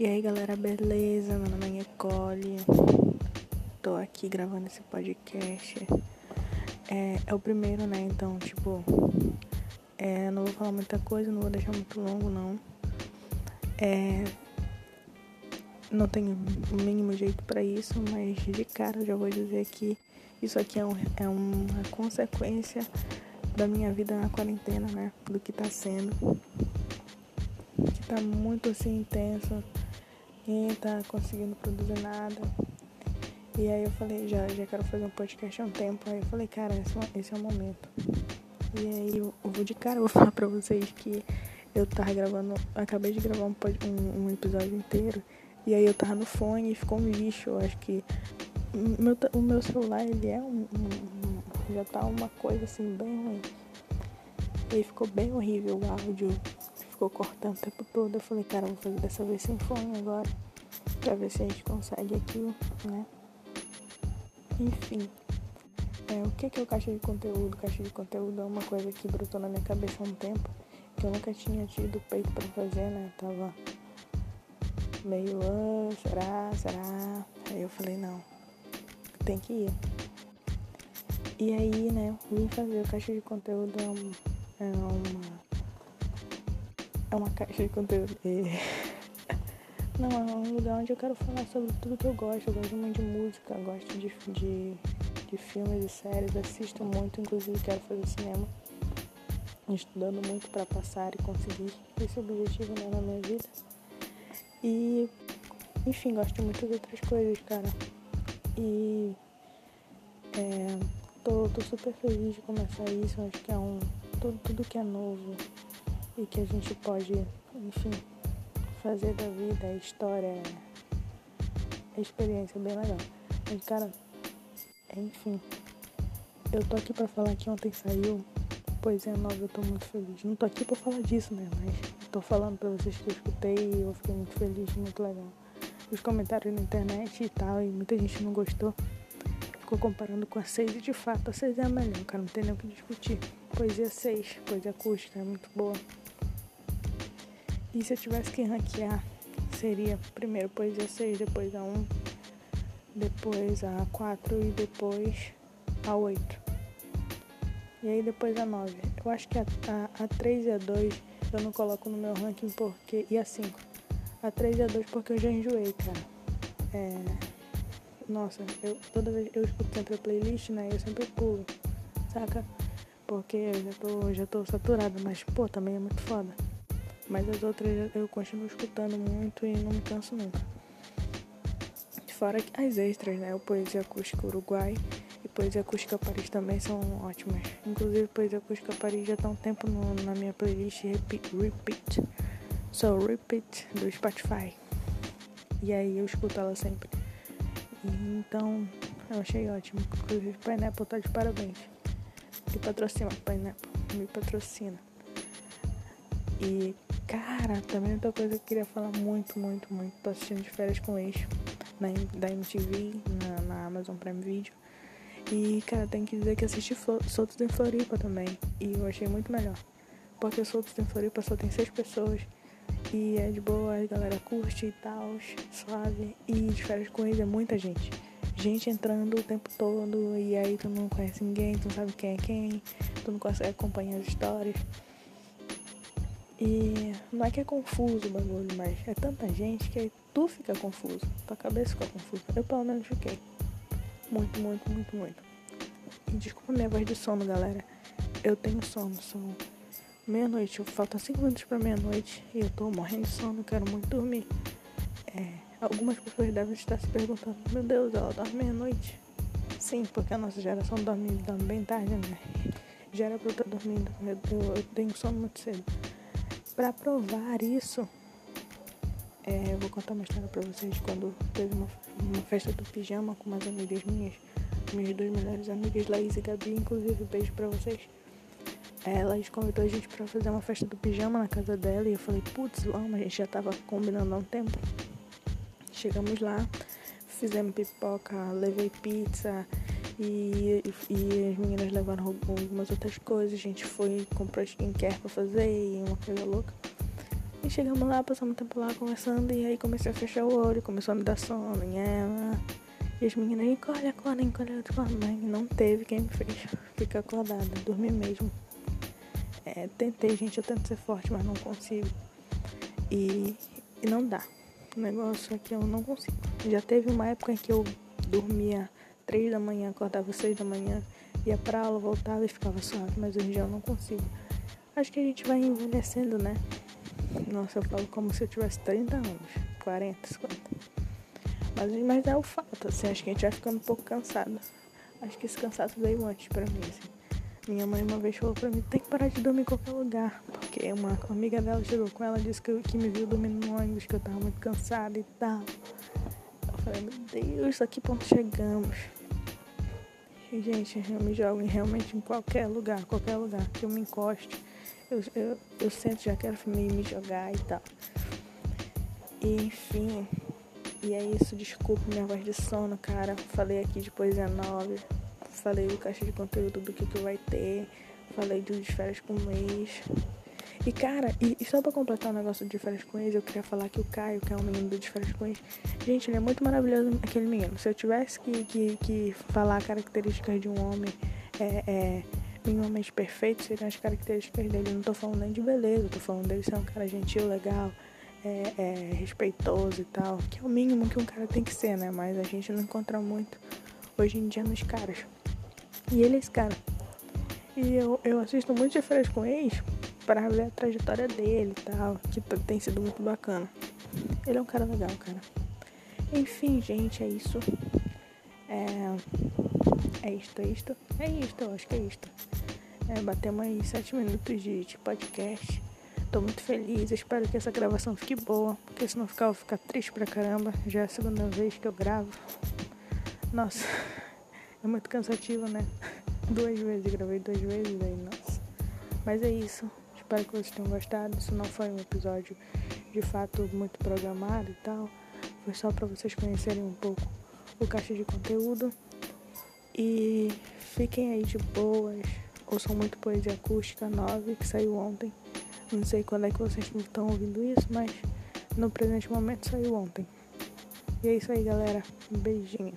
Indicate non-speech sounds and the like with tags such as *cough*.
E aí galera, beleza? Meu nome é Nicole. Tô aqui gravando esse podcast. É, é o primeiro, né? Então, tipo, é, não vou falar muita coisa, não vou deixar muito longo, não. É, não tenho o mínimo jeito para isso, mas de cara já vou dizer que isso aqui é, um, é uma consequência da minha vida na quarentena, né? Do que tá sendo. Que tá muito assim intenso ninguém tá conseguindo produzir nada. E aí eu falei, já, já quero fazer um podcast há um tempo. Aí eu falei, cara, esse, é esse é o momento. E aí eu, eu vou de cara, eu vou *laughs* falar pra vocês que eu tava gravando, acabei de gravar um, um, um episódio inteiro. E aí eu tava no fone e ficou um lixo. Eu acho que meu, o meu celular, ele é um, um, Já tá uma coisa assim, bem ruim. E ficou bem horrível o áudio ficou cortando o tempo todo. Eu falei, cara, vou fazer dessa vez sem fone agora. Pra ver se a gente consegue aquilo, né? Enfim. É, o que, que é o caixa de conteúdo? Caixa de conteúdo é uma coisa que brotou na minha cabeça há um tempo. Que eu nunca tinha tido peito pra fazer, né? tava meio, ah, será, será? Aí eu falei, não, tem que ir. E aí, né, vim fazer o caixa de conteúdo é, é uma é uma caixa de conteúdo. Não, é um lugar onde eu quero falar sobre tudo que eu gosto. Eu gosto muito de música, gosto de, de, de filmes e séries, assisto muito, inclusive quero fazer cinema. Estudando muito para passar e conseguir esse objetivo né, na minha vida. E, enfim, gosto muito de outras coisas, cara. E é, tô, tô super feliz de começar isso. Acho que é um. Tudo, tudo que é novo e que a gente pode, enfim, fazer da vida, a história, a experiência bem legal. Mas, cara, enfim, eu tô aqui pra falar que ontem saiu Poesia Nova, eu tô muito feliz. Não tô aqui pra falar disso, né? Mas tô falando pra vocês que eu escutei e eu fiquei muito feliz, muito legal. Os comentários na internet e tal, e muita gente não gostou. Ficou comparando com a 6 e de fato a 6 é a melhor, cara, não tem nem o que discutir. Poesia 6, poesia acústica, é muito boa. E se eu tivesse que ranquear, seria primeiro poesia 6, depois a 1, depois a 4 e depois a 8. E aí depois a 9. Eu acho que a, a, a 3 e a 2 eu não coloco no meu ranking porque. E a 5. A 3 e a 2 porque eu já enjoei, cara. É. Nossa, eu, toda vez eu escuto sempre a playlist, né? Eu sempre pulo, saca? Porque eu já tô, já tô saturada, mas pô, também é muito foda. Mas as outras eu continuo escutando muito e não me canso nunca. Fora as extras, né? O Poesia Acústica Uruguai e Poesia Acústica Paris também são ótimas. Inclusive, Poesia Acústica Paris já tá um tempo no, na minha playlist Repeat, Repeat. So, Repeat do Spotify. E aí eu escuto ela sempre. E, então, eu achei ótimo. Inclusive, Pineapple tá de parabéns. Me patrocina, Pineapple. Me patrocina. E Cara, também outra coisa que eu queria falar muito, muito, muito. Tô assistindo de férias com eixo na, da MTV, na, na Amazon Prime Video. E, cara, tem que dizer que assisti Soltos em Floripa também. E eu achei muito melhor. Porque Soltos em Floripa só tem seis pessoas. E é de boa, a galera curte e tal, suave. E de férias com eles é muita gente. Gente entrando o tempo todo. E aí tu não conhece ninguém, tu não sabe quem é quem. Tu não consegue acompanhar as histórias. E não é que é confuso o bagulho, mas é tanta gente que tu fica confuso. Tua cabeça fica confusa. Eu pelo menos fiquei. Muito, muito, muito, muito. E desculpa minha voz de sono, galera. Eu tenho sono, são meia-noite. Falta cinco minutos pra meia-noite e eu tô morrendo de sono, quero muito dormir. É, algumas pessoas devem estar se perguntando, meu Deus, ela dorme meia-noite? Sim, porque a nossa geração dorme, dorme bem tarde, né? Já era pra eu estar dormindo. Eu, eu, eu tenho sono muito cedo. Para provar isso, é, eu vou contar uma história para vocês quando teve uma, uma, festa do pijama com umas amigas minhas, minhas duas melhores amigas, Laís e Gabi, inclusive, beijo para vocês. Ela convidou a gente para fazer uma festa do pijama na casa dela e eu falei, putz, vamos, a gente já tava combinando há um tempo. Chegamos lá, fizemos pipoca, levei pizza, e, e as meninas levaram algumas outras coisas. A gente foi, comprou skincare pra fazer e uma coisa louca. E chegamos lá, passamos tempo lá conversando, e aí comecei a fechar o olho, começou a me dar sono, e ela. E as meninas, encolhe, acorda, encolhe, acorda. Mas não teve quem me fez ficar acordada, dormir mesmo. É, tentei, gente, eu tento ser forte, mas não consigo. E, e não dá. O negócio é que eu não consigo. Já teve uma época em que eu dormia três da manhã, acordava seis da manhã, ia pra aula, voltava e ficava suave, mas hoje em dia eu não consigo. Acho que a gente vai envelhecendo, né? Nossa, eu falo como se eu tivesse 30 anos, 40, 50. Mas, mas é o fato, assim, acho que a gente vai ficando um pouco cansado. Acho que esse cansaço veio antes pra mim, assim. Minha mãe uma vez falou pra mim, tem que parar de dormir em qualquer lugar. Porque uma amiga dela chegou com ela e disse que, que me viu dormindo no ônibus, que eu tava muito cansada e tal. Eu falei, meu Deus, a que ponto chegamos? E, gente, eu me jogo realmente em qualquer lugar, qualquer lugar que eu me encoste eu, eu, eu sempre já quero me, jogar e tal. E, enfim, e é isso, desculpa minha voz de sono, cara. Falei aqui de poesia 9, falei do caixa de conteúdo do que, que vai ter, falei de férias o mês. E cara, e, e, só pra completar o negócio de férias com ex, eu queria falar que o Caio, que é o menino do de férias com ex, gente, ele é muito maravilhoso, aquele menino. Se eu tivesse que, que, que falar características de um homem, é, é minimamente perfeito seriam as características dele. não tô falando nem de beleza, tô falando dele ser um cara gentil, legal, é, é, respeitoso e tal. Que é o mínimo que um cara tem que ser, né? Mas a gente não encontra muito hoje em dia nos caras. E ele é esse cara. E eu, eu assisto muito de férias com ex para ver a trajetória dele e tal, que tem sido muito bacana. Ele é um cara legal, cara. Enfim, gente, é isso. É, é isto, é isto. É isto, eu acho que é isto. É, batemos aí sete minutos de, de podcast. Tô muito feliz, espero que essa gravação fique boa, porque se não ficar, eu vou ficar triste pra caramba. Já é a segunda vez que eu gravo. Nossa, *laughs* é muito cansativo, né? *laughs* Duas vezes, gravei duas vezes aí, nossa. Mas é isso. Espero que vocês tenham gostado. Isso não foi um episódio de fato muito programado e tal. Foi só para vocês conhecerem um pouco o caixa de conteúdo. E fiquem aí de boas. Ouçam muito Poesia Acústica 9, que saiu ontem. Não sei quando é que vocês estão ouvindo isso, mas no presente momento saiu ontem. E é isso aí, galera. Um beijinho.